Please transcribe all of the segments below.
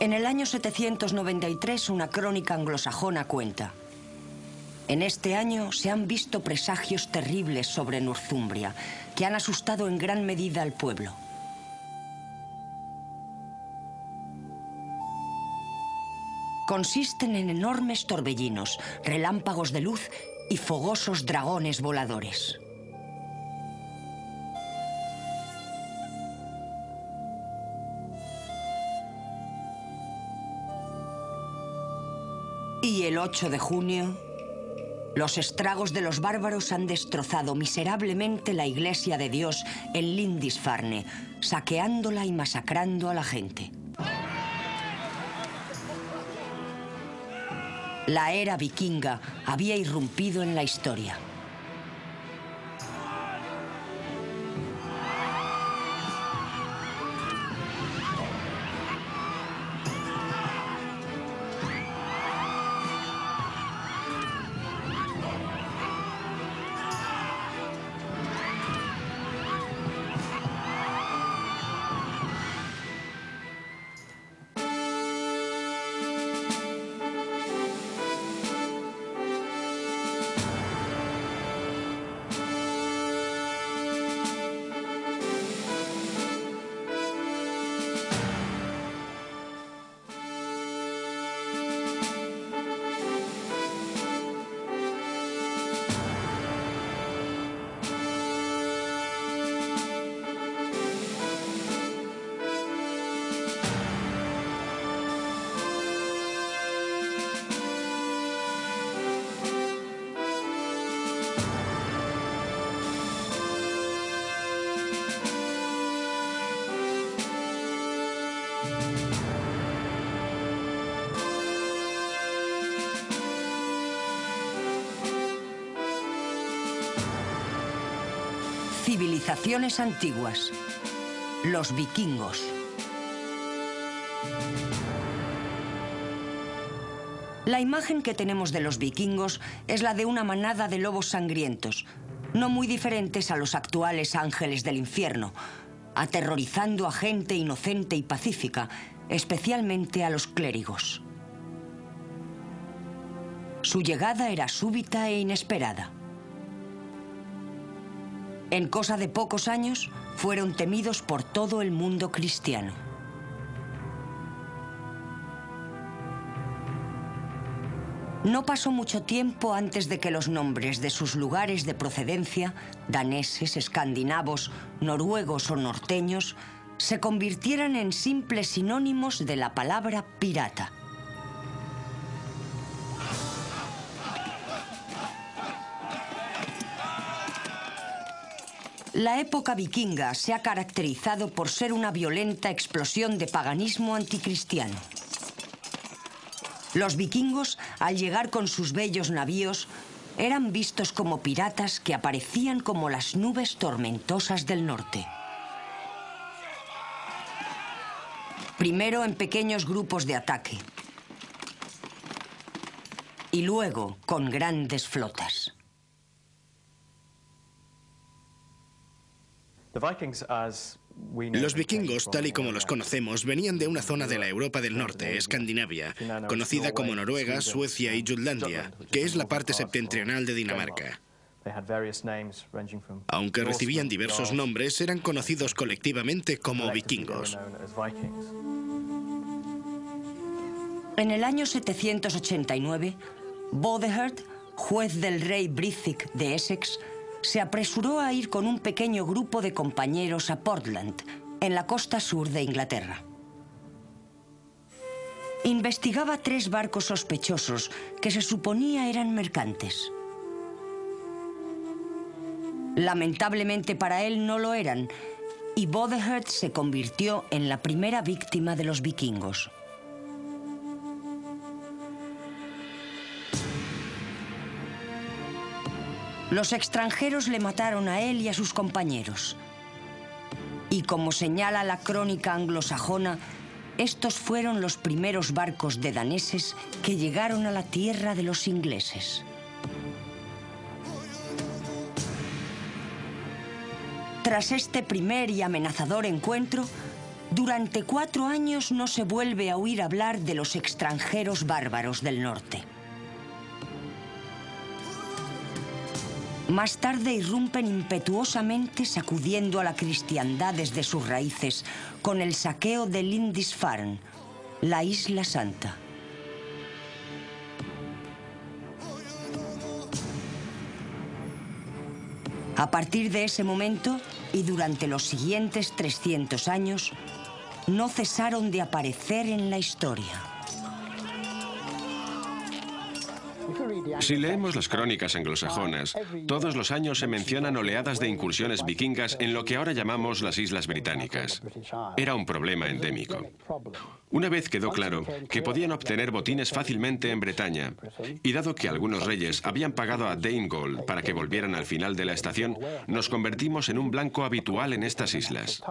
En el año 793 una crónica anglosajona cuenta. En este año se han visto presagios terribles sobre Northumbria que han asustado en gran medida al pueblo. Consisten en enormes torbellinos, relámpagos de luz y fogosos dragones voladores. El 8 de junio, los estragos de los bárbaros han destrozado miserablemente la iglesia de Dios en Lindisfarne, saqueándola y masacrando a la gente. La era vikinga había irrumpido en la historia. Civilizaciones antiguas. Los vikingos. La imagen que tenemos de los vikingos es la de una manada de lobos sangrientos, no muy diferentes a los actuales ángeles del infierno, aterrorizando a gente inocente y pacífica, especialmente a los clérigos. Su llegada era súbita e inesperada. En cosa de pocos años, fueron temidos por todo el mundo cristiano. No pasó mucho tiempo antes de que los nombres de sus lugares de procedencia, daneses, escandinavos, noruegos o norteños, se convirtieran en simples sinónimos de la palabra pirata. La época vikinga se ha caracterizado por ser una violenta explosión de paganismo anticristiano. Los vikingos, al llegar con sus bellos navíos, eran vistos como piratas que aparecían como las nubes tormentosas del norte. Primero en pequeños grupos de ataque y luego con grandes flotas. Los vikingos, tal y como los conocemos, venían de una zona de la Europa del Norte, Escandinavia, conocida como Noruega, Suecia y Jutlandia, que es la parte septentrional de Dinamarca. Aunque recibían diversos nombres, eran conocidos colectivamente como vikingos. En el año 789, Bodehert, juez del rey Brithik de Essex, se apresuró a ir con un pequeño grupo de compañeros a Portland, en la costa sur de Inglaterra. Investigaba tres barcos sospechosos que se suponía eran mercantes. Lamentablemente para él no lo eran, y Bodehert se convirtió en la primera víctima de los vikingos. Los extranjeros le mataron a él y a sus compañeros. Y como señala la crónica anglosajona, estos fueron los primeros barcos de daneses que llegaron a la tierra de los ingleses. Tras este primer y amenazador encuentro, Durante cuatro años no se vuelve a oír hablar de los extranjeros bárbaros del norte. Más tarde irrumpen impetuosamente sacudiendo a la cristiandad desde sus raíces con el saqueo de Lindisfarne, la Isla Santa. A partir de ese momento y durante los siguientes 300 años, no cesaron de aparecer en la historia. Si leemos las crónicas anglosajonas, todos los años se mencionan oleadas de incursiones vikingas en lo que ahora llamamos las Islas Británicas. Era un problema endémico. Una vez quedó claro que podían obtener botines fácilmente en Bretaña, y dado que algunos reyes habían pagado a Gold para que volvieran al final de la estación, nos convertimos en un blanco habitual en estas islas.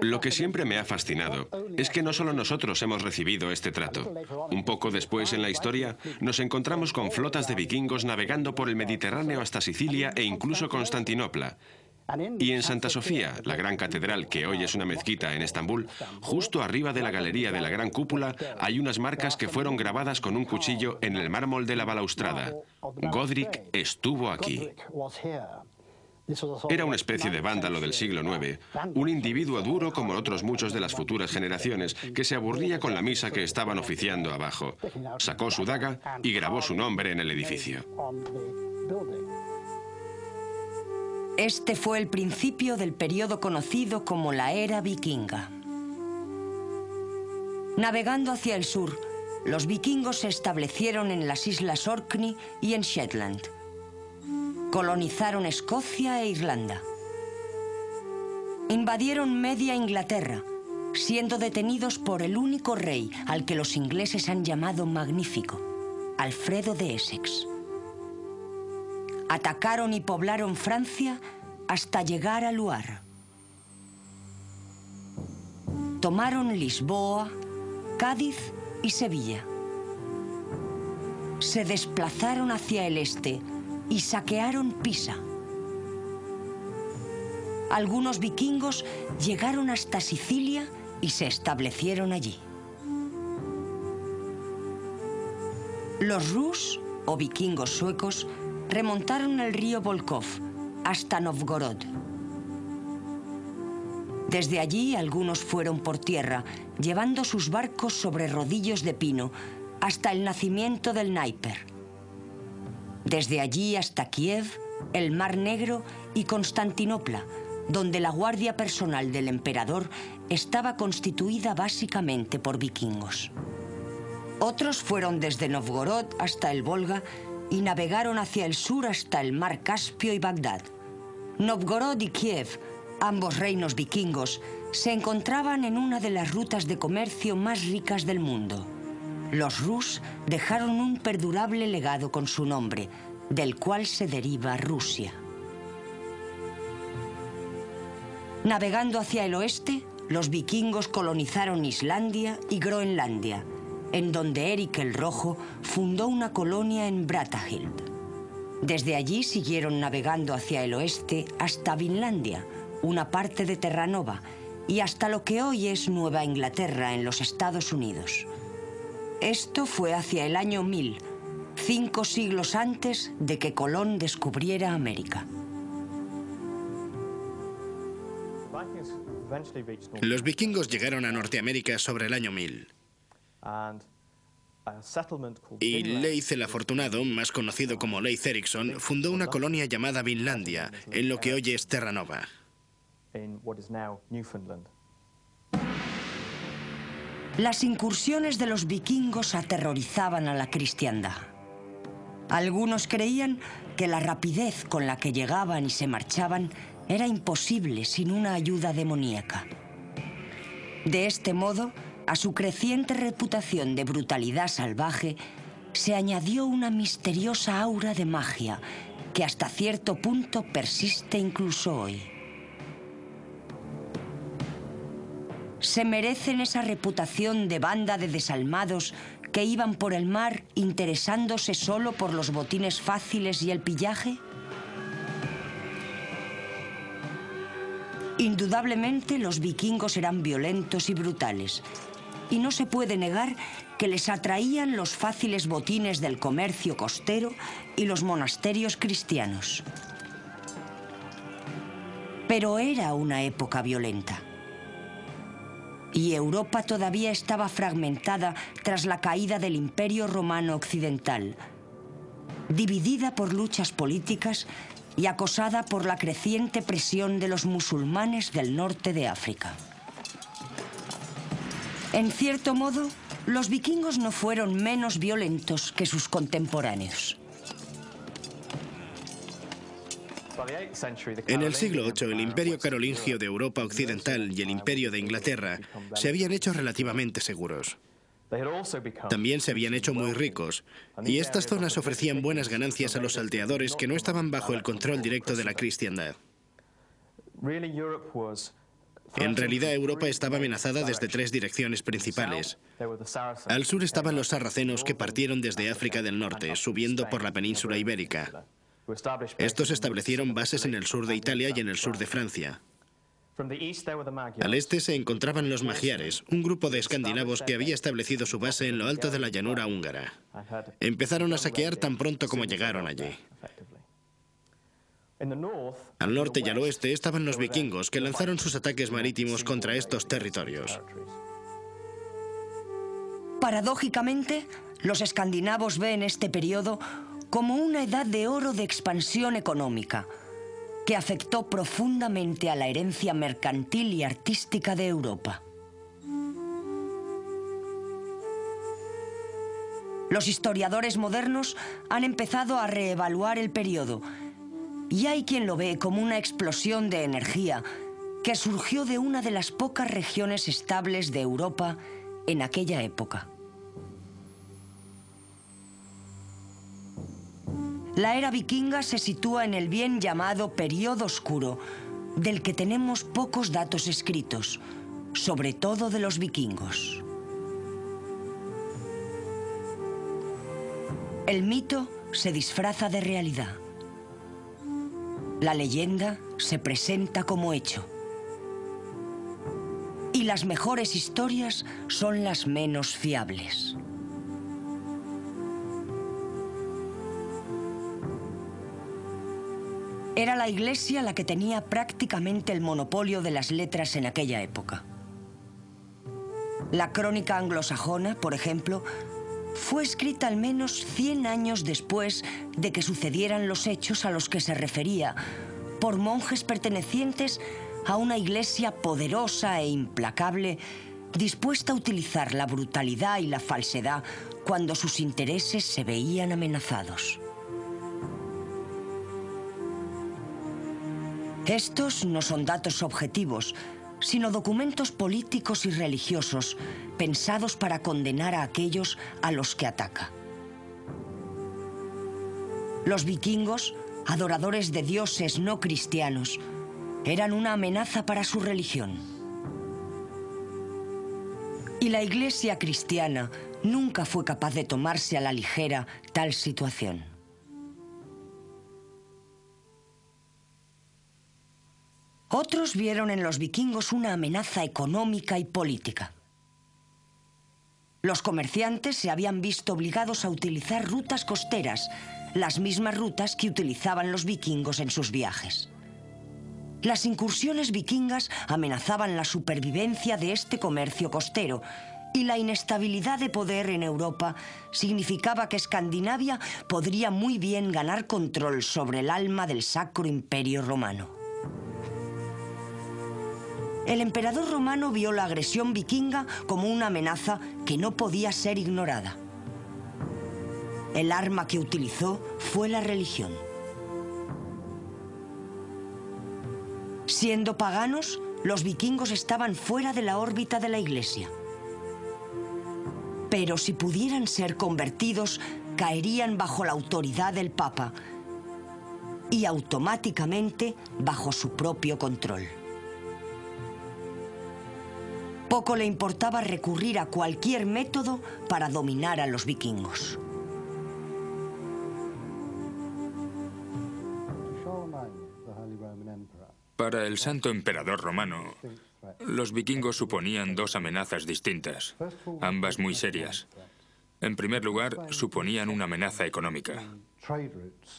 Lo que siempre me ha fascinado es que no solo nosotros hemos recibido este trato. Un poco después en la historia nos encontramos con flotas de vikingos navegando por el Mediterráneo hasta Sicilia e incluso Constantinopla. Y en Santa Sofía, la gran catedral que hoy es una mezquita en Estambul, justo arriba de la galería de la gran cúpula hay unas marcas que fueron grabadas con un cuchillo en el mármol de la balaustrada. Godric estuvo aquí. Era una especie de vándalo del siglo IX, un individuo duro como otros muchos de las futuras generaciones, que se aburría con la misa que estaban oficiando abajo. Sacó su daga y grabó su nombre en el edificio. Este fue el principio del periodo conocido como la era vikinga. Navegando hacia el sur, los vikingos se establecieron en las islas Orkney y en Shetland. Colonizaron Escocia e Irlanda. Invadieron media Inglaterra, siendo detenidos por el único rey al que los ingleses han llamado magnífico, Alfredo de Essex. Atacaron y poblaron Francia hasta llegar a Loire. Tomaron Lisboa, Cádiz y Sevilla. Se desplazaron hacia el este, y saquearon Pisa. Algunos vikingos llegaron hasta Sicilia y se establecieron allí. Los Rus, o vikingos suecos, remontaron el río Volkov hasta Novgorod. Desde allí algunos fueron por tierra, llevando sus barcos sobre rodillos de pino hasta el nacimiento del Naiper. Desde allí hasta Kiev, el Mar Negro y Constantinopla, donde la guardia personal del emperador estaba constituida básicamente por vikingos. Otros fueron desde Novgorod hasta el Volga y navegaron hacia el sur hasta el mar Caspio y Bagdad. Novgorod y Kiev, ambos reinos vikingos, se encontraban en una de las rutas de comercio más ricas del mundo. Los Rus dejaron un perdurable legado con su nombre, del cual se deriva Rusia. Navegando hacia el oeste, los vikingos colonizaron Islandia y Groenlandia, en donde Eric el Rojo fundó una colonia en Bratahild. Desde allí siguieron navegando hacia el oeste hasta Vinlandia, una parte de Terranova, y hasta lo que hoy es Nueva Inglaterra en los Estados Unidos. Esto fue hacia el año 1000, cinco siglos antes de que Colón descubriera América. Los vikingos llegaron a Norteamérica sobre el año 1000. Y Leith el Afortunado, más conocido como Leith Erikson, fundó una colonia llamada Vinlandia, en lo que hoy es Terranova. Las incursiones de los vikingos aterrorizaban a la cristiandad. Algunos creían que la rapidez con la que llegaban y se marchaban era imposible sin una ayuda demoníaca. De este modo, a su creciente reputación de brutalidad salvaje, se añadió una misteriosa aura de magia que hasta cierto punto persiste incluso hoy. ¿Se merecen esa reputación de banda de desalmados que iban por el mar interesándose solo por los botines fáciles y el pillaje? Indudablemente los vikingos eran violentos y brutales. Y no se puede negar que les atraían los fáciles botines del comercio costero y los monasterios cristianos. Pero era una época violenta. Y Europa todavía estaba fragmentada tras la caída del Imperio Romano Occidental, dividida por luchas políticas y acosada por la creciente presión de los musulmanes del norte de África. En cierto modo, los vikingos no fueron menos violentos que sus contemporáneos. En el siglo VIII, el imperio carolingio de Europa Occidental y el imperio de Inglaterra se habían hecho relativamente seguros. También se habían hecho muy ricos, y estas zonas ofrecían buenas ganancias a los salteadores que no estaban bajo el control directo de la cristiandad. En realidad Europa estaba amenazada desde tres direcciones principales. Al sur estaban los sarracenos que partieron desde África del Norte, subiendo por la península ibérica. Estos establecieron bases en el sur de Italia y en el sur de Francia. Al este se encontraban los magiares, un grupo de escandinavos que había establecido su base en lo alto de la llanura húngara. Empezaron a saquear tan pronto como llegaron allí. Al norte y al oeste estaban los vikingos, que lanzaron sus ataques marítimos contra estos territorios. Paradójicamente, los escandinavos ven este periodo como una edad de oro de expansión económica, que afectó profundamente a la herencia mercantil y artística de Europa. Los historiadores modernos han empezado a reevaluar el periodo y hay quien lo ve como una explosión de energía que surgió de una de las pocas regiones estables de Europa en aquella época. La era vikinga se sitúa en el bien llamado Período Oscuro, del que tenemos pocos datos escritos, sobre todo de los vikingos. El mito se disfraza de realidad. La leyenda se presenta como hecho. Y las mejores historias son las menos fiables. Era la Iglesia la que tenía prácticamente el monopolio de las letras en aquella época. La crónica anglosajona, por ejemplo, fue escrita al menos 100 años después de que sucedieran los hechos a los que se refería, por monjes pertenecientes a una iglesia poderosa e implacable, dispuesta a utilizar la brutalidad y la falsedad cuando sus intereses se veían amenazados. Estos no son datos objetivos, sino documentos políticos y religiosos pensados para condenar a aquellos a los que ataca. Los vikingos, adoradores de dioses no cristianos, eran una amenaza para su religión. Y la iglesia cristiana nunca fue capaz de tomarse a la ligera tal situación. Otros vieron en los vikingos una amenaza económica y política. Los comerciantes se habían visto obligados a utilizar rutas costeras, las mismas rutas que utilizaban los vikingos en sus viajes. Las incursiones vikingas amenazaban la supervivencia de este comercio costero y la inestabilidad de poder en Europa significaba que Escandinavia podría muy bien ganar control sobre el alma del Sacro Imperio Romano. El emperador romano vio la agresión vikinga como una amenaza que no podía ser ignorada. El arma que utilizó fue la religión. Siendo paganos, los vikingos estaban fuera de la órbita de la iglesia. Pero si pudieran ser convertidos, caerían bajo la autoridad del Papa y automáticamente bajo su propio control. Poco le importaba recurrir a cualquier método para dominar a los vikingos. Para el santo emperador romano, los vikingos suponían dos amenazas distintas, ambas muy serias. En primer lugar, suponían una amenaza económica.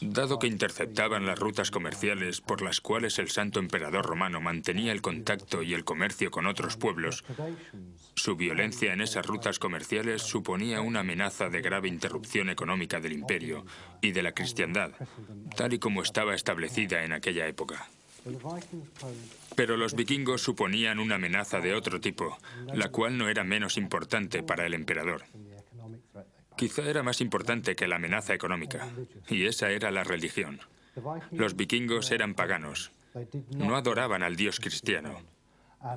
Dado que interceptaban las rutas comerciales por las cuales el santo emperador romano mantenía el contacto y el comercio con otros pueblos, su violencia en esas rutas comerciales suponía una amenaza de grave interrupción económica del imperio y de la cristiandad, tal y como estaba establecida en aquella época. Pero los vikingos suponían una amenaza de otro tipo, la cual no era menos importante para el emperador. Quizá era más importante que la amenaza económica, y esa era la religión. Los vikingos eran paganos, no adoraban al dios cristiano,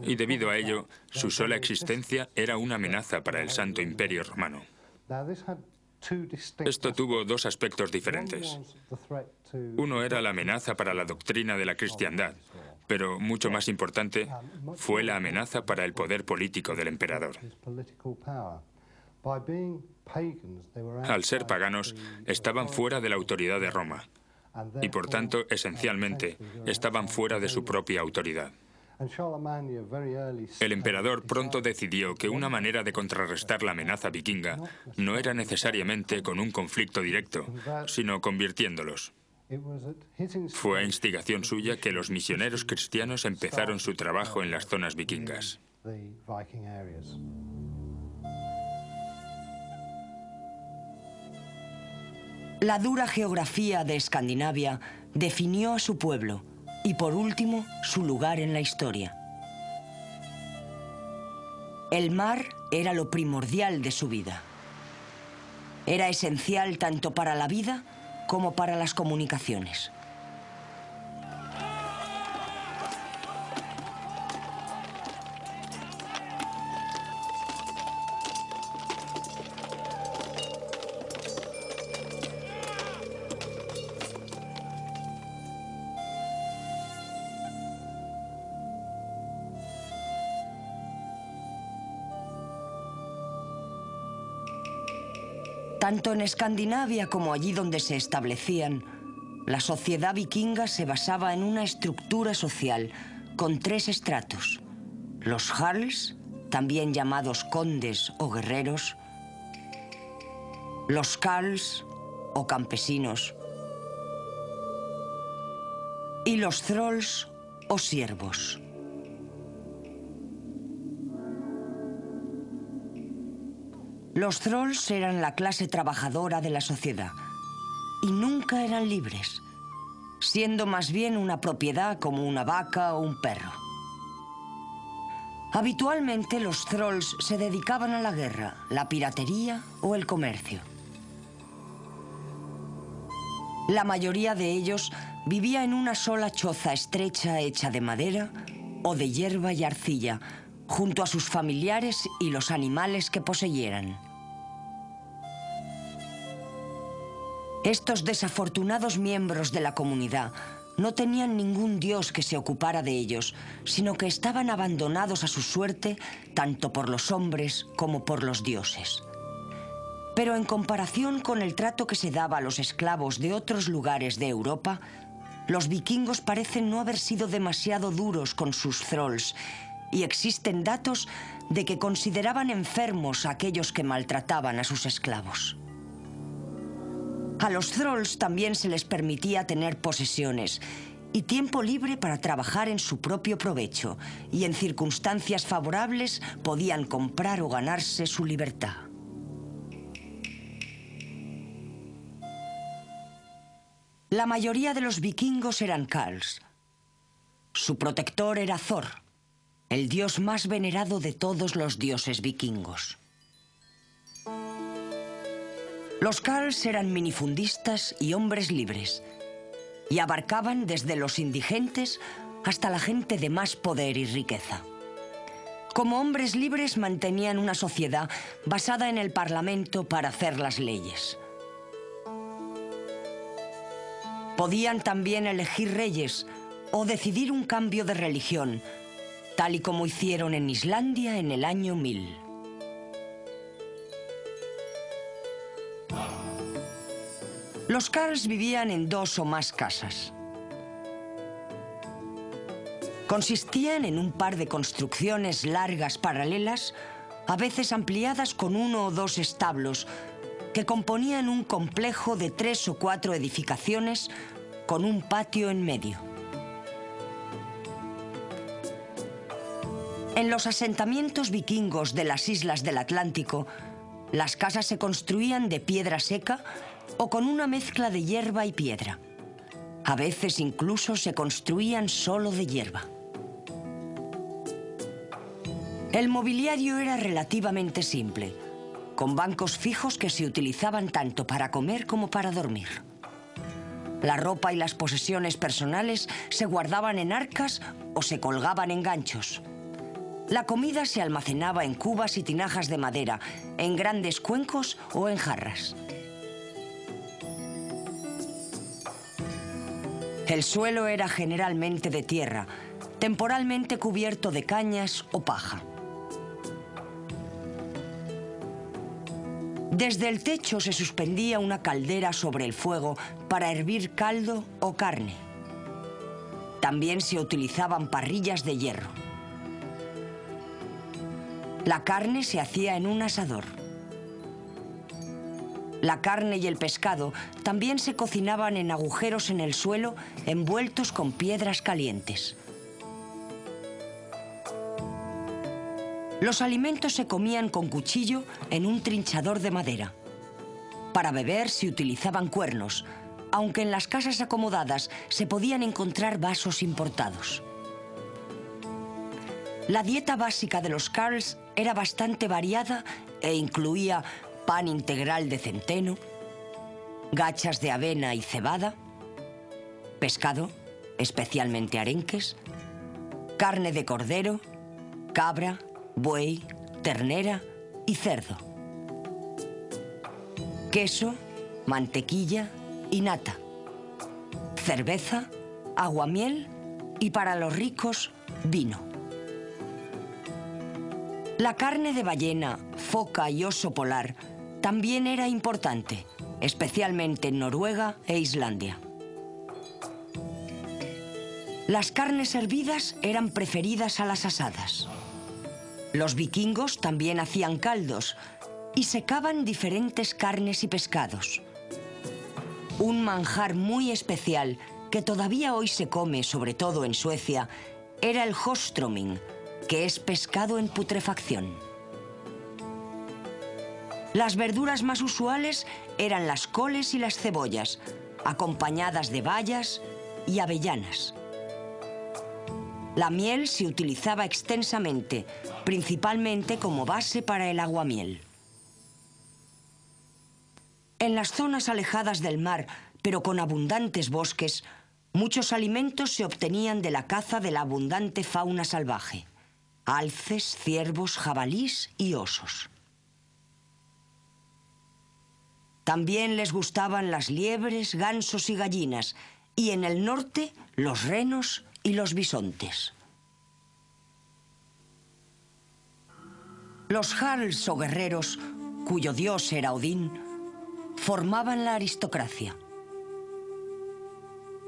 y debido a ello, su sola existencia era una amenaza para el Santo Imperio Romano. Esto tuvo dos aspectos diferentes. Uno era la amenaza para la doctrina de la cristiandad, pero mucho más importante fue la amenaza para el poder político del emperador. Al ser paganos, estaban fuera de la autoridad de Roma y por tanto, esencialmente, estaban fuera de su propia autoridad. El emperador pronto decidió que una manera de contrarrestar la amenaza vikinga no era necesariamente con un conflicto directo, sino convirtiéndolos. Fue a instigación suya que los misioneros cristianos empezaron su trabajo en las zonas vikingas. La dura geografía de Escandinavia definió a su pueblo y por último su lugar en la historia. El mar era lo primordial de su vida. Era esencial tanto para la vida como para las comunicaciones. Tanto en Escandinavia como allí donde se establecían, la sociedad vikinga se basaba en una estructura social con tres estratos. Los Jarls, también llamados condes o guerreros, los Karls o campesinos, y los Throlls o siervos. Los trolls eran la clase trabajadora de la sociedad y nunca eran libres, siendo más bien una propiedad como una vaca o un perro. Habitualmente los trolls se dedicaban a la guerra, la piratería o el comercio. La mayoría de ellos vivía en una sola choza estrecha hecha de madera o de hierba y arcilla, junto a sus familiares y los animales que poseyeran. Estos desafortunados miembros de la comunidad no tenían ningún dios que se ocupara de ellos, sino que estaban abandonados a su suerte tanto por los hombres como por los dioses. Pero en comparación con el trato que se daba a los esclavos de otros lugares de Europa, los vikingos parecen no haber sido demasiado duros con sus thralls y existen datos de que consideraban enfermos a aquellos que maltrataban a sus esclavos. A los Throlls también se les permitía tener posesiones y tiempo libre para trabajar en su propio provecho y en circunstancias favorables podían comprar o ganarse su libertad. La mayoría de los vikingos eran Karls. Su protector era Thor, el dios más venerado de todos los dioses vikingos. Los Karls eran minifundistas y hombres libres, y abarcaban desde los indigentes hasta la gente de más poder y riqueza. Como hombres libres mantenían una sociedad basada en el Parlamento para hacer las leyes. Podían también elegir reyes o decidir un cambio de religión, tal y como hicieron en Islandia en el año 1000. Los Karls vivían en dos o más casas. Consistían en un par de construcciones largas paralelas, a veces ampliadas con uno o dos establos, que componían un complejo de tres o cuatro edificaciones con un patio en medio. En los asentamientos vikingos de las islas del Atlántico, las casas se construían de piedra seca o con una mezcla de hierba y piedra. A veces incluso se construían solo de hierba. El mobiliario era relativamente simple, con bancos fijos que se utilizaban tanto para comer como para dormir. La ropa y las posesiones personales se guardaban en arcas o se colgaban en ganchos. La comida se almacenaba en cubas y tinajas de madera, en grandes cuencos o en jarras. El suelo era generalmente de tierra, temporalmente cubierto de cañas o paja. Desde el techo se suspendía una caldera sobre el fuego para hervir caldo o carne. También se utilizaban parrillas de hierro. La carne se hacía en un asador. La carne y el pescado también se cocinaban en agujeros en el suelo envueltos con piedras calientes. Los alimentos se comían con cuchillo en un trinchador de madera. Para beber se utilizaban cuernos, aunque en las casas acomodadas se podían encontrar vasos importados. La dieta básica de los Carls era bastante variada e incluía pan integral de centeno, gachas de avena y cebada, pescado, especialmente arenques, carne de cordero, cabra, buey, ternera y cerdo, queso, mantequilla y nata, cerveza, aguamiel y para los ricos, vino. La carne de ballena, foca y oso polar también era importante, especialmente en Noruega e Islandia. Las carnes hervidas eran preferidas a las asadas. Los vikingos también hacían caldos y secaban diferentes carnes y pescados. Un manjar muy especial que todavía hoy se come, sobre todo en Suecia, era el hostroming, que es pescado en putrefacción. Las verduras más usuales eran las coles y las cebollas, acompañadas de bayas y avellanas. La miel se utilizaba extensamente, principalmente como base para el aguamiel. En las zonas alejadas del mar, pero con abundantes bosques, muchos alimentos se obtenían de la caza de la abundante fauna salvaje. Alces, ciervos, jabalís y osos. También les gustaban las liebres, gansos y gallinas, y en el norte los renos y los bisontes. Los Jarls o guerreros, cuyo dios era Odín, formaban la aristocracia.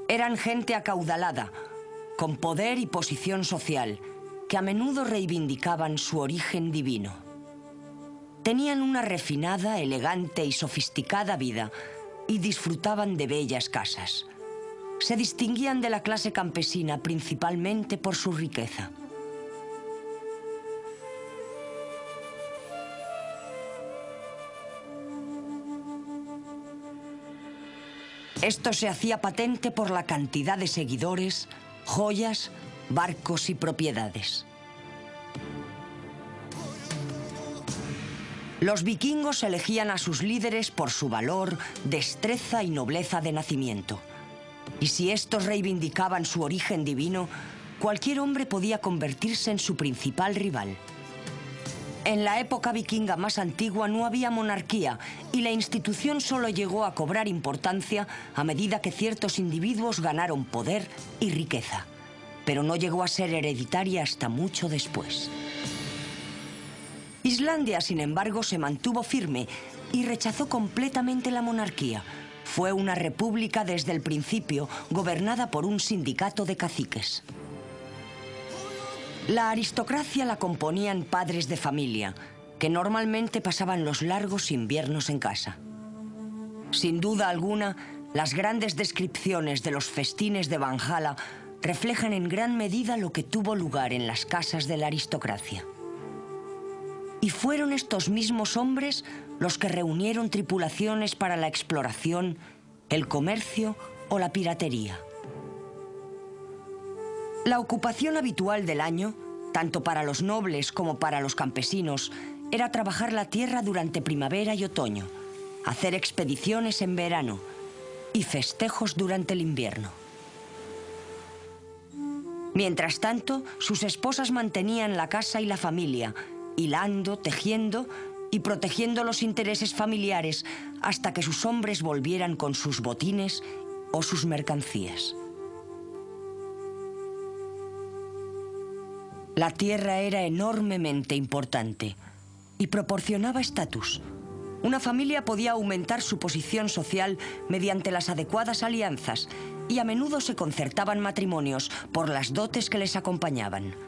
Eran gente acaudalada, con poder y posición social, que a menudo reivindicaban su origen divino. Tenían una refinada, elegante y sofisticada vida y disfrutaban de bellas casas. Se distinguían de la clase campesina principalmente por su riqueza. Esto se hacía patente por la cantidad de seguidores, joyas, barcos y propiedades. Los vikingos elegían a sus líderes por su valor, destreza y nobleza de nacimiento. Y si estos reivindicaban su origen divino, cualquier hombre podía convertirse en su principal rival. En la época vikinga más antigua no había monarquía y la institución solo llegó a cobrar importancia a medida que ciertos individuos ganaron poder y riqueza. Pero no llegó a ser hereditaria hasta mucho después. Islandia, sin embargo, se mantuvo firme y rechazó completamente la monarquía. Fue una república desde el principio, gobernada por un sindicato de caciques. La aristocracia la componían padres de familia, que normalmente pasaban los largos inviernos en casa. Sin duda alguna, las grandes descripciones de los festines de Valhalla reflejan en gran medida lo que tuvo lugar en las casas de la aristocracia. Y fueron estos mismos hombres los que reunieron tripulaciones para la exploración, el comercio o la piratería. La ocupación habitual del año, tanto para los nobles como para los campesinos, era trabajar la tierra durante primavera y otoño, hacer expediciones en verano y festejos durante el invierno. Mientras tanto, sus esposas mantenían la casa y la familia, hilando, tejiendo y protegiendo los intereses familiares hasta que sus hombres volvieran con sus botines o sus mercancías. La tierra era enormemente importante y proporcionaba estatus. Una familia podía aumentar su posición social mediante las adecuadas alianzas y a menudo se concertaban matrimonios por las dotes que les acompañaban.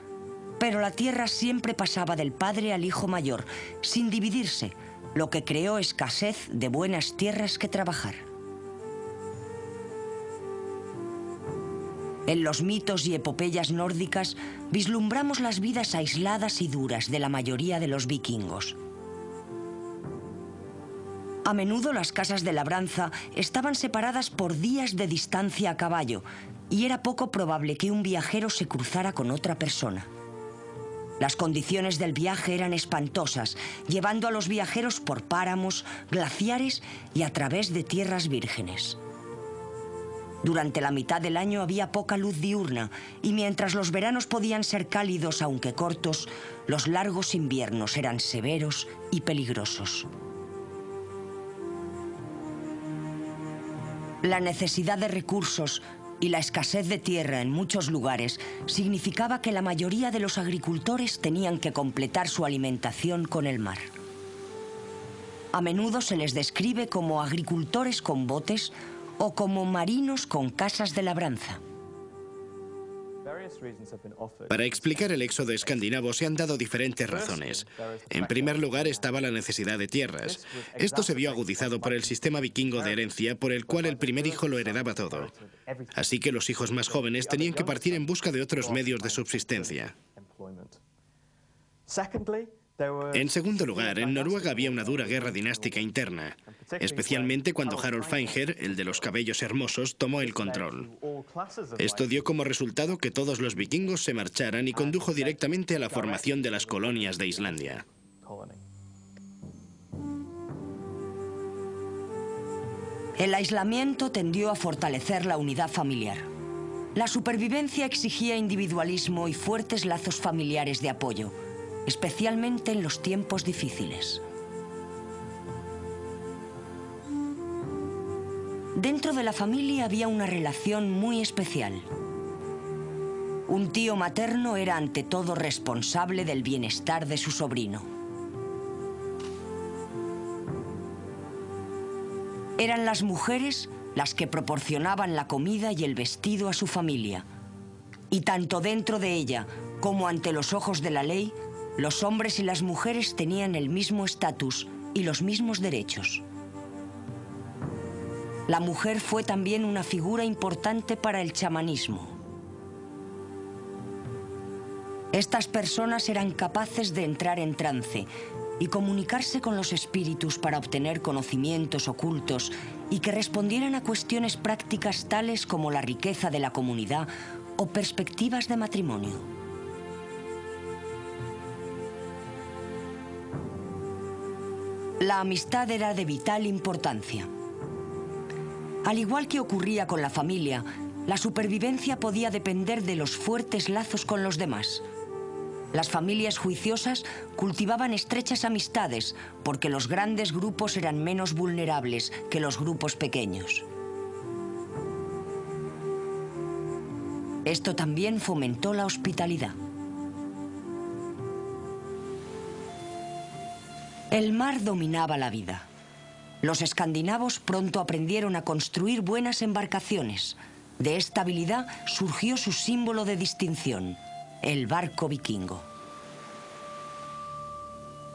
Pero la tierra siempre pasaba del padre al hijo mayor, sin dividirse, lo que creó escasez de buenas tierras que trabajar. En los mitos y epopeyas nórdicas vislumbramos las vidas aisladas y duras de la mayoría de los vikingos. A menudo las casas de labranza estaban separadas por días de distancia a caballo y era poco probable que un viajero se cruzara con otra persona. Las condiciones del viaje eran espantosas, llevando a los viajeros por páramos, glaciares y a través de tierras vírgenes. Durante la mitad del año había poca luz diurna y mientras los veranos podían ser cálidos aunque cortos, los largos inviernos eran severos y peligrosos. La necesidad de recursos y la escasez de tierra en muchos lugares significaba que la mayoría de los agricultores tenían que completar su alimentación con el mar. A menudo se les describe como agricultores con botes o como marinos con casas de labranza. Para explicar el éxodo escandinavo se han dado diferentes razones. En primer lugar estaba la necesidad de tierras. Esto se vio agudizado por el sistema vikingo de herencia por el cual el primer hijo lo heredaba todo. Así que los hijos más jóvenes tenían que partir en busca de otros medios de subsistencia. En segundo lugar, en Noruega había una dura guerra dinástica interna, especialmente cuando Harold Feinger, el de los cabellos hermosos, tomó el control. Esto dio como resultado que todos los vikingos se marcharan y condujo directamente a la formación de las colonias de Islandia. El aislamiento tendió a fortalecer la unidad familiar. La supervivencia exigía individualismo y fuertes lazos familiares de apoyo especialmente en los tiempos difíciles. Dentro de la familia había una relación muy especial. Un tío materno era ante todo responsable del bienestar de su sobrino. Eran las mujeres las que proporcionaban la comida y el vestido a su familia. Y tanto dentro de ella como ante los ojos de la ley, los hombres y las mujeres tenían el mismo estatus y los mismos derechos. La mujer fue también una figura importante para el chamanismo. Estas personas eran capaces de entrar en trance y comunicarse con los espíritus para obtener conocimientos ocultos y que respondieran a cuestiones prácticas tales como la riqueza de la comunidad o perspectivas de matrimonio. La amistad era de vital importancia. Al igual que ocurría con la familia, la supervivencia podía depender de los fuertes lazos con los demás. Las familias juiciosas cultivaban estrechas amistades porque los grandes grupos eran menos vulnerables que los grupos pequeños. Esto también fomentó la hospitalidad. El mar dominaba la vida. Los escandinavos pronto aprendieron a construir buenas embarcaciones. De esta habilidad surgió su símbolo de distinción, el barco vikingo.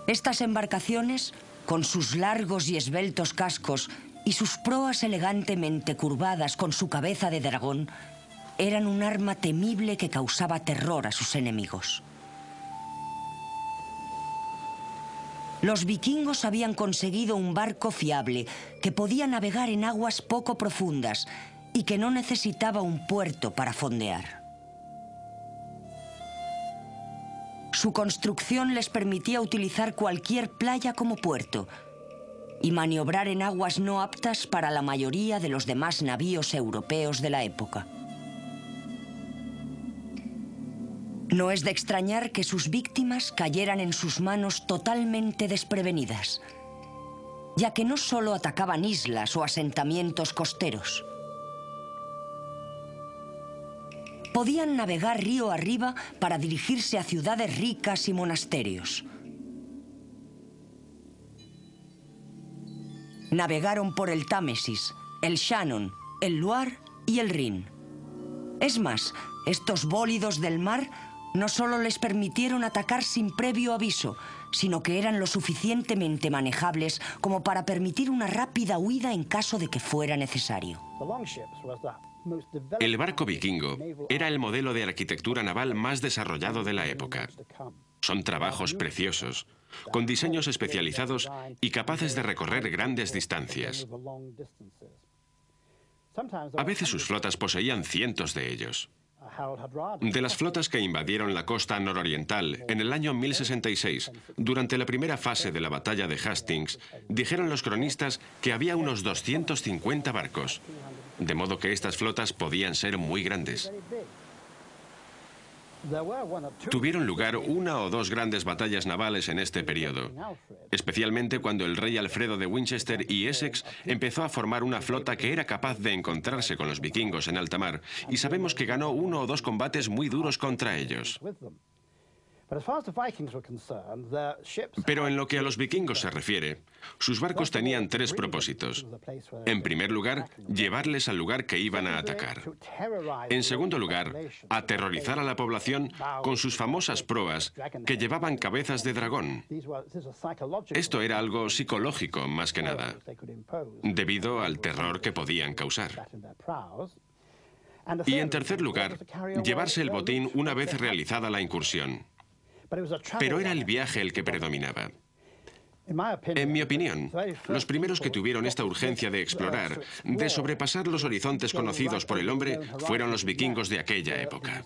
Estas embarcaciones, con sus largos y esbeltos cascos y sus proas elegantemente curvadas con su cabeza de dragón, eran un arma temible que causaba terror a sus enemigos. Los vikingos habían conseguido un barco fiable que podía navegar en aguas poco profundas y que no necesitaba un puerto para fondear. Su construcción les permitía utilizar cualquier playa como puerto y maniobrar en aguas no aptas para la mayoría de los demás navíos europeos de la época. No es de extrañar que sus víctimas cayeran en sus manos totalmente desprevenidas, ya que no solo atacaban islas o asentamientos costeros. Podían navegar río arriba para dirigirse a ciudades ricas y monasterios. Navegaron por el Támesis, el Shannon, el Loire y el Rin. Es más, estos bólidos del mar no solo les permitieron atacar sin previo aviso, sino que eran lo suficientemente manejables como para permitir una rápida huida en caso de que fuera necesario. El barco vikingo era el modelo de arquitectura naval más desarrollado de la época. Son trabajos preciosos, con diseños especializados y capaces de recorrer grandes distancias. A veces sus flotas poseían cientos de ellos. De las flotas que invadieron la costa nororiental en el año 1066, durante la primera fase de la batalla de Hastings, dijeron los cronistas que había unos 250 barcos, de modo que estas flotas podían ser muy grandes. Tuvieron lugar una o dos grandes batallas navales en este periodo, especialmente cuando el rey Alfredo de Winchester y Essex empezó a formar una flota que era capaz de encontrarse con los vikingos en alta mar, y sabemos que ganó uno o dos combates muy duros contra ellos. Pero en lo que a los vikingos se refiere, sus barcos tenían tres propósitos. En primer lugar, llevarles al lugar que iban a atacar. En segundo lugar, aterrorizar a la población con sus famosas proas que llevaban cabezas de dragón. Esto era algo psicológico más que nada, debido al terror que podían causar. Y en tercer lugar, llevarse el botín una vez realizada la incursión. Pero era el viaje el que predominaba. En mi opinión, los primeros que tuvieron esta urgencia de explorar, de sobrepasar los horizontes conocidos por el hombre, fueron los vikingos de aquella época.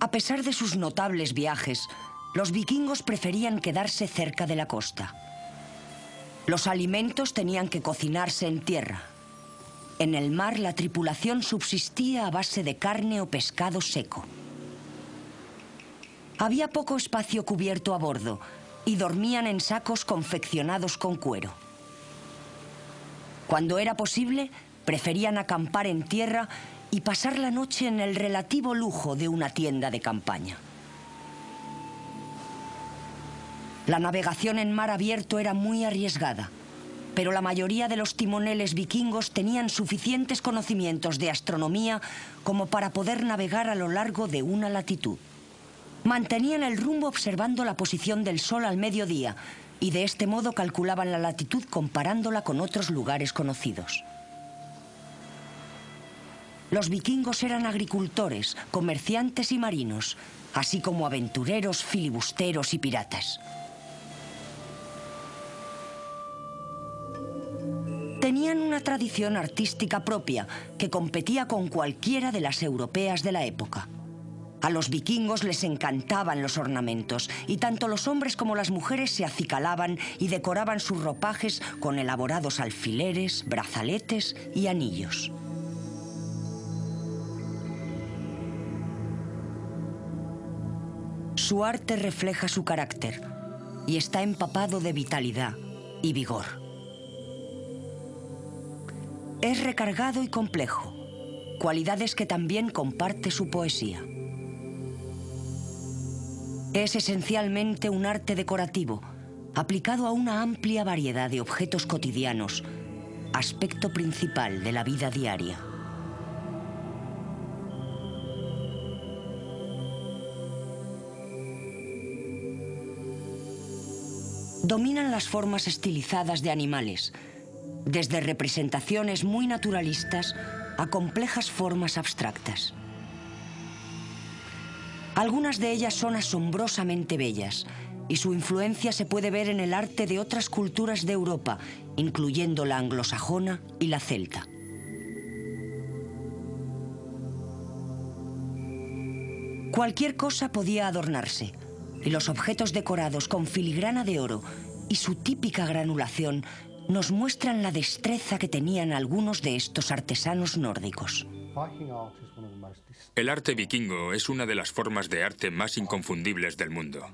A pesar de sus notables viajes, los vikingos preferían quedarse cerca de la costa. Los alimentos tenían que cocinarse en tierra. En el mar la tripulación subsistía a base de carne o pescado seco. Había poco espacio cubierto a bordo y dormían en sacos confeccionados con cuero. Cuando era posible, preferían acampar en tierra y pasar la noche en el relativo lujo de una tienda de campaña. La navegación en mar abierto era muy arriesgada, pero la mayoría de los timoneles vikingos tenían suficientes conocimientos de astronomía como para poder navegar a lo largo de una latitud. Mantenían el rumbo observando la posición del sol al mediodía y de este modo calculaban la latitud comparándola con otros lugares conocidos. Los vikingos eran agricultores, comerciantes y marinos, así como aventureros, filibusteros y piratas. Tenían una tradición artística propia que competía con cualquiera de las europeas de la época. A los vikingos les encantaban los ornamentos y tanto los hombres como las mujeres se acicalaban y decoraban sus ropajes con elaborados alfileres, brazaletes y anillos. Su arte refleja su carácter y está empapado de vitalidad y vigor. Es recargado y complejo, cualidades que también comparte su poesía. Es esencialmente un arte decorativo, aplicado a una amplia variedad de objetos cotidianos, aspecto principal de la vida diaria. Dominan las formas estilizadas de animales, desde representaciones muy naturalistas a complejas formas abstractas. Algunas de ellas son asombrosamente bellas y su influencia se puede ver en el arte de otras culturas de Europa, incluyendo la anglosajona y la celta. Cualquier cosa podía adornarse, y los objetos decorados con filigrana de oro y su típica granulación nos muestran la destreza que tenían algunos de estos artesanos nórdicos. El arte vikingo es una de las formas de arte más inconfundibles del mundo.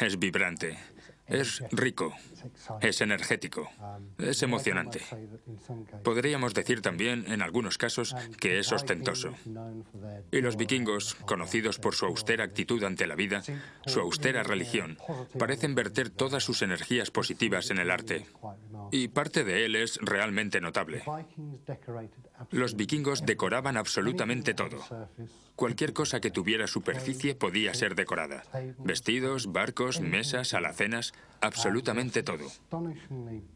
Es vibrante, es rico, es energético, es emocionante. Podríamos decir también, en algunos casos, que es ostentoso. Y los vikingos, conocidos por su austera actitud ante la vida, su austera religión, parecen verter todas sus energías positivas en el arte. Y parte de él es realmente notable. Los vikingos decoraban absolutamente todo. Cualquier cosa que tuviera superficie podía ser decorada. Vestidos, barcos, mesas, alacenas, absolutamente todo.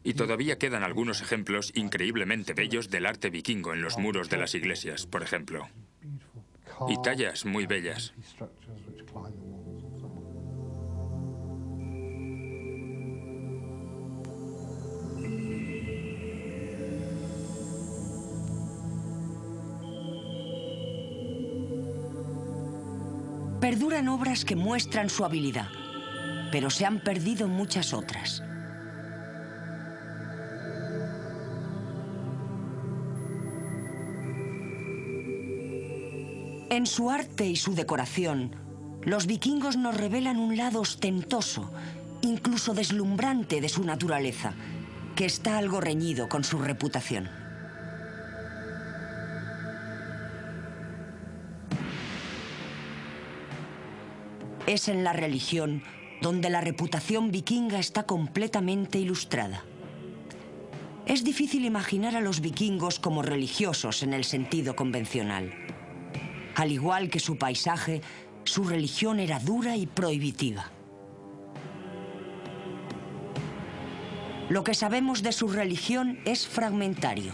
Y todavía quedan algunos ejemplos increíblemente bellos del arte vikingo en los muros de las iglesias, por ejemplo. Y tallas muy bellas. Perduran obras que muestran su habilidad, pero se han perdido muchas otras. En su arte y su decoración, los vikingos nos revelan un lado ostentoso, incluso deslumbrante de su naturaleza, que está algo reñido con su reputación. Es en la religión donde la reputación vikinga está completamente ilustrada. Es difícil imaginar a los vikingos como religiosos en el sentido convencional. Al igual que su paisaje, su religión era dura y prohibitiva. Lo que sabemos de su religión es fragmentario.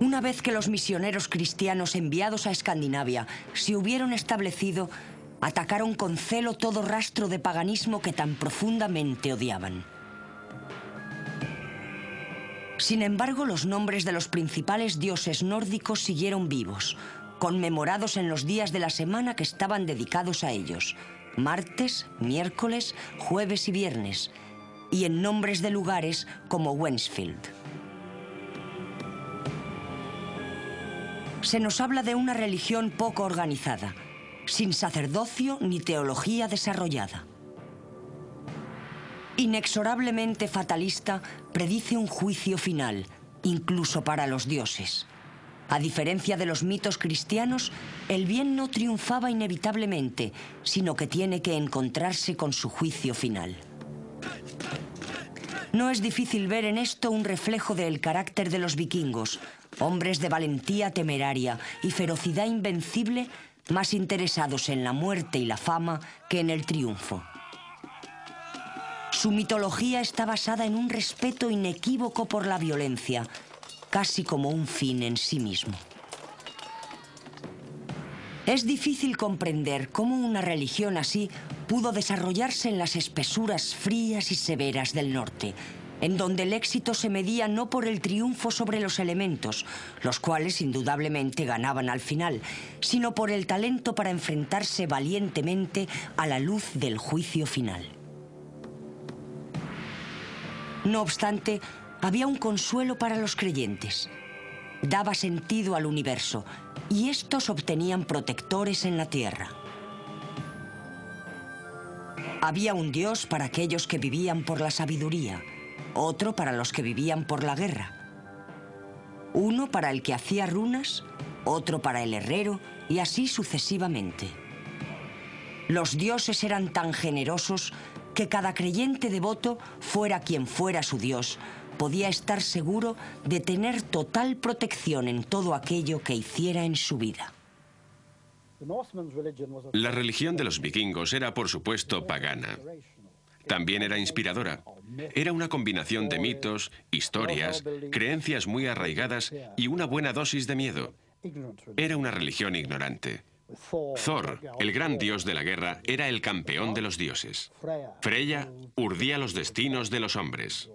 Una vez que los misioneros cristianos enviados a Escandinavia se hubieron establecido, atacaron con celo todo rastro de paganismo que tan profundamente odiaban. Sin embargo, los nombres de los principales dioses nórdicos siguieron vivos, conmemorados en los días de la semana que estaban dedicados a ellos, martes, miércoles, jueves y viernes, y en nombres de lugares como Wensfield. Se nos habla de una religión poco organizada, sin sacerdocio ni teología desarrollada. Inexorablemente fatalista, predice un juicio final, incluso para los dioses. A diferencia de los mitos cristianos, el bien no triunfaba inevitablemente, sino que tiene que encontrarse con su juicio final. No es difícil ver en esto un reflejo del carácter de los vikingos, hombres de valentía temeraria y ferocidad invencible, más interesados en la muerte y la fama que en el triunfo. Su mitología está basada en un respeto inequívoco por la violencia, casi como un fin en sí mismo. Es difícil comprender cómo una religión así pudo desarrollarse en las espesuras frías y severas del norte, en donde el éxito se medía no por el triunfo sobre los elementos, los cuales indudablemente ganaban al final, sino por el talento para enfrentarse valientemente a la luz del juicio final. No obstante, había un consuelo para los creyentes. Daba sentido al universo, y estos obtenían protectores en la tierra. Había un Dios para aquellos que vivían por la sabiduría, otro para los que vivían por la guerra. Uno para el que hacía runas, otro para el herrero y así sucesivamente. Los dioses eran tan generosos que cada creyente devoto, fuera quien fuera su dios, podía estar seguro de tener total protección en todo aquello que hiciera en su vida. La religión de los vikingos era, por supuesto, pagana. También era inspiradora. Era una combinación de mitos, historias, creencias muy arraigadas y una buena dosis de miedo. Era una religión ignorante. Thor, el gran dios de la guerra, era el campeón de los dioses. Freya urdía los destinos de los hombres.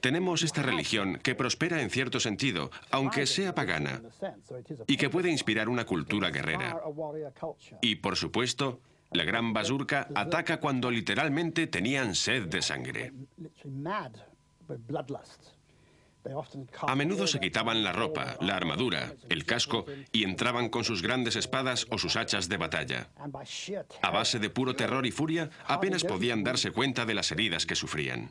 Tenemos esta religión que prospera en cierto sentido, aunque sea pagana, y que puede inspirar una cultura guerrera. Y, por supuesto, la gran basurca ataca cuando literalmente tenían sed de sangre. A menudo se quitaban la ropa, la armadura, el casco y entraban con sus grandes espadas o sus hachas de batalla. A base de puro terror y furia, apenas podían darse cuenta de las heridas que sufrían.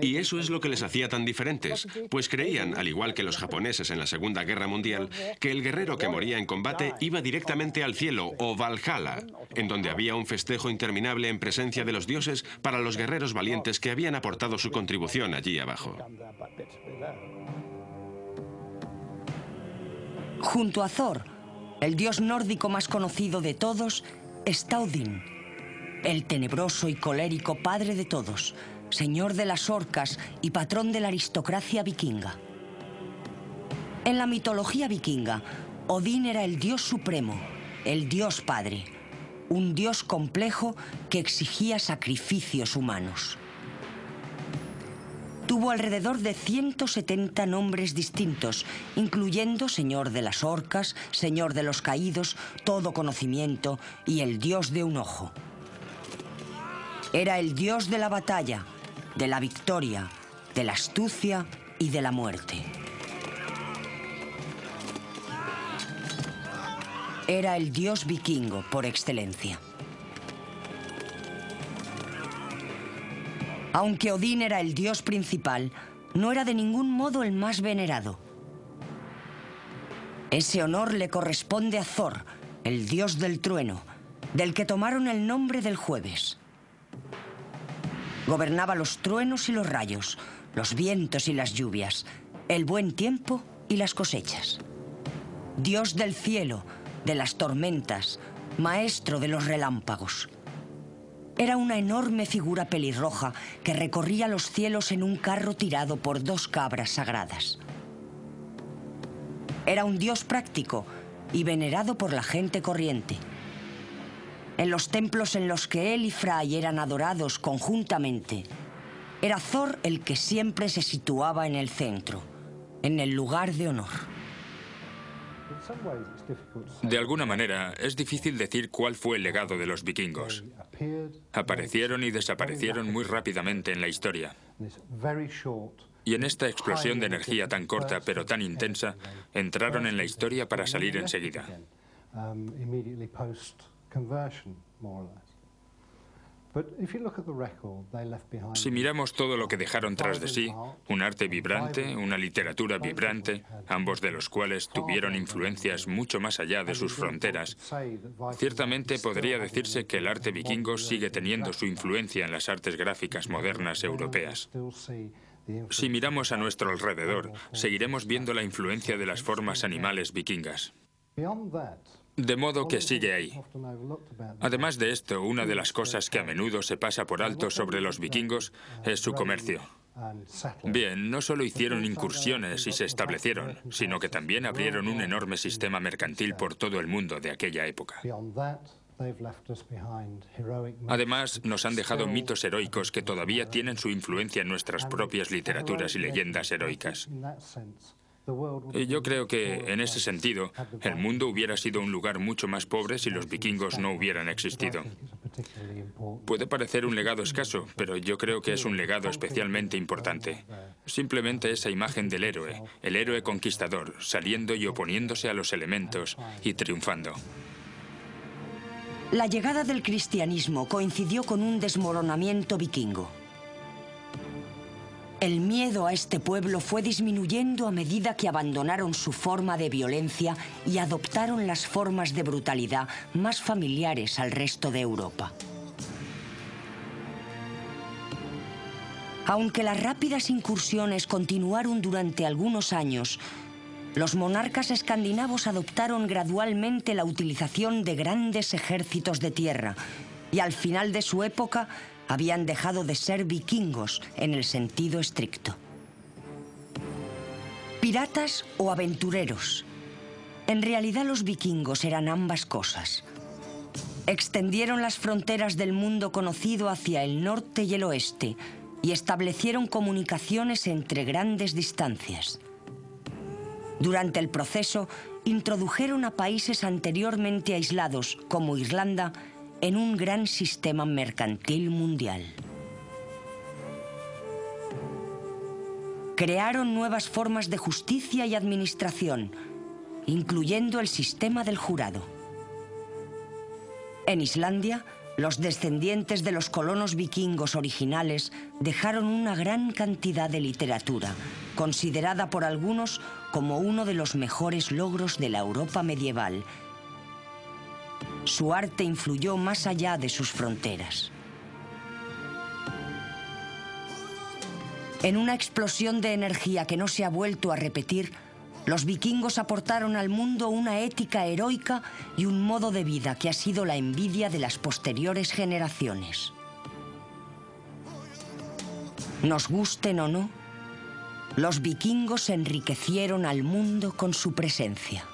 Y eso es lo que les hacía tan diferentes, pues creían, al igual que los japoneses en la Segunda Guerra Mundial, que el guerrero que moría en combate iba directamente al cielo o Valhalla, en donde había un festejo interminable en presencia de los dioses para los guerreros valientes que habían aportado su contribución allí abajo. Junto a Thor, el dios nórdico más conocido de todos, está Odín, el tenebroso y colérico padre de todos, señor de las orcas y patrón de la aristocracia vikinga. En la mitología vikinga, Odín era el dios supremo, el dios padre, un dios complejo que exigía sacrificios humanos. Tuvo alrededor de 170 nombres distintos, incluyendo Señor de las Orcas, Señor de los Caídos, Todo Conocimiento y el Dios de un Ojo. Era el Dios de la batalla, de la victoria, de la astucia y de la muerte. Era el Dios vikingo por excelencia. Aunque Odín era el dios principal, no era de ningún modo el más venerado. Ese honor le corresponde a Thor, el dios del trueno, del que tomaron el nombre del jueves. Gobernaba los truenos y los rayos, los vientos y las lluvias, el buen tiempo y las cosechas. Dios del cielo, de las tormentas, maestro de los relámpagos. Era una enorme figura pelirroja que recorría los cielos en un carro tirado por dos cabras sagradas. Era un dios práctico y venerado por la gente corriente. En los templos en los que él y Fray eran adorados conjuntamente, era Thor el que siempre se situaba en el centro, en el lugar de honor. De alguna manera, es difícil decir cuál fue el legado de los vikingos. Aparecieron y desaparecieron muy rápidamente en la historia. Y en esta explosión de energía tan corta pero tan intensa, entraron en la historia para salir enseguida. Si miramos todo lo que dejaron tras de sí, un arte vibrante, una literatura vibrante, ambos de los cuales tuvieron influencias mucho más allá de sus fronteras, ciertamente podría decirse que el arte vikingo sigue teniendo su influencia en las artes gráficas modernas europeas. Si miramos a nuestro alrededor, seguiremos viendo la influencia de las formas animales vikingas. De modo que sigue ahí. Además de esto, una de las cosas que a menudo se pasa por alto sobre los vikingos es su comercio. Bien, no solo hicieron incursiones y se establecieron, sino que también abrieron un enorme sistema mercantil por todo el mundo de aquella época. Además, nos han dejado mitos heroicos que todavía tienen su influencia en nuestras propias literaturas y leyendas heroicas. Y yo creo que, en ese sentido, el mundo hubiera sido un lugar mucho más pobre si los vikingos no hubieran existido. Puede parecer un legado escaso, pero yo creo que es un legado especialmente importante. Simplemente esa imagen del héroe, el héroe conquistador, saliendo y oponiéndose a los elementos y triunfando. La llegada del cristianismo coincidió con un desmoronamiento vikingo. El miedo a este pueblo fue disminuyendo a medida que abandonaron su forma de violencia y adoptaron las formas de brutalidad más familiares al resto de Europa. Aunque las rápidas incursiones continuaron durante algunos años, los monarcas escandinavos adoptaron gradualmente la utilización de grandes ejércitos de tierra y al final de su época habían dejado de ser vikingos en el sentido estricto. Piratas o aventureros. En realidad los vikingos eran ambas cosas. Extendieron las fronteras del mundo conocido hacia el norte y el oeste y establecieron comunicaciones entre grandes distancias. Durante el proceso, introdujeron a países anteriormente aislados, como Irlanda, en un gran sistema mercantil mundial. Crearon nuevas formas de justicia y administración, incluyendo el sistema del jurado. En Islandia, los descendientes de los colonos vikingos originales dejaron una gran cantidad de literatura, considerada por algunos como uno de los mejores logros de la Europa medieval. Su arte influyó más allá de sus fronteras. En una explosión de energía que no se ha vuelto a repetir, los vikingos aportaron al mundo una ética heroica y un modo de vida que ha sido la envidia de las posteriores generaciones. Nos gusten o no, los vikingos enriquecieron al mundo con su presencia.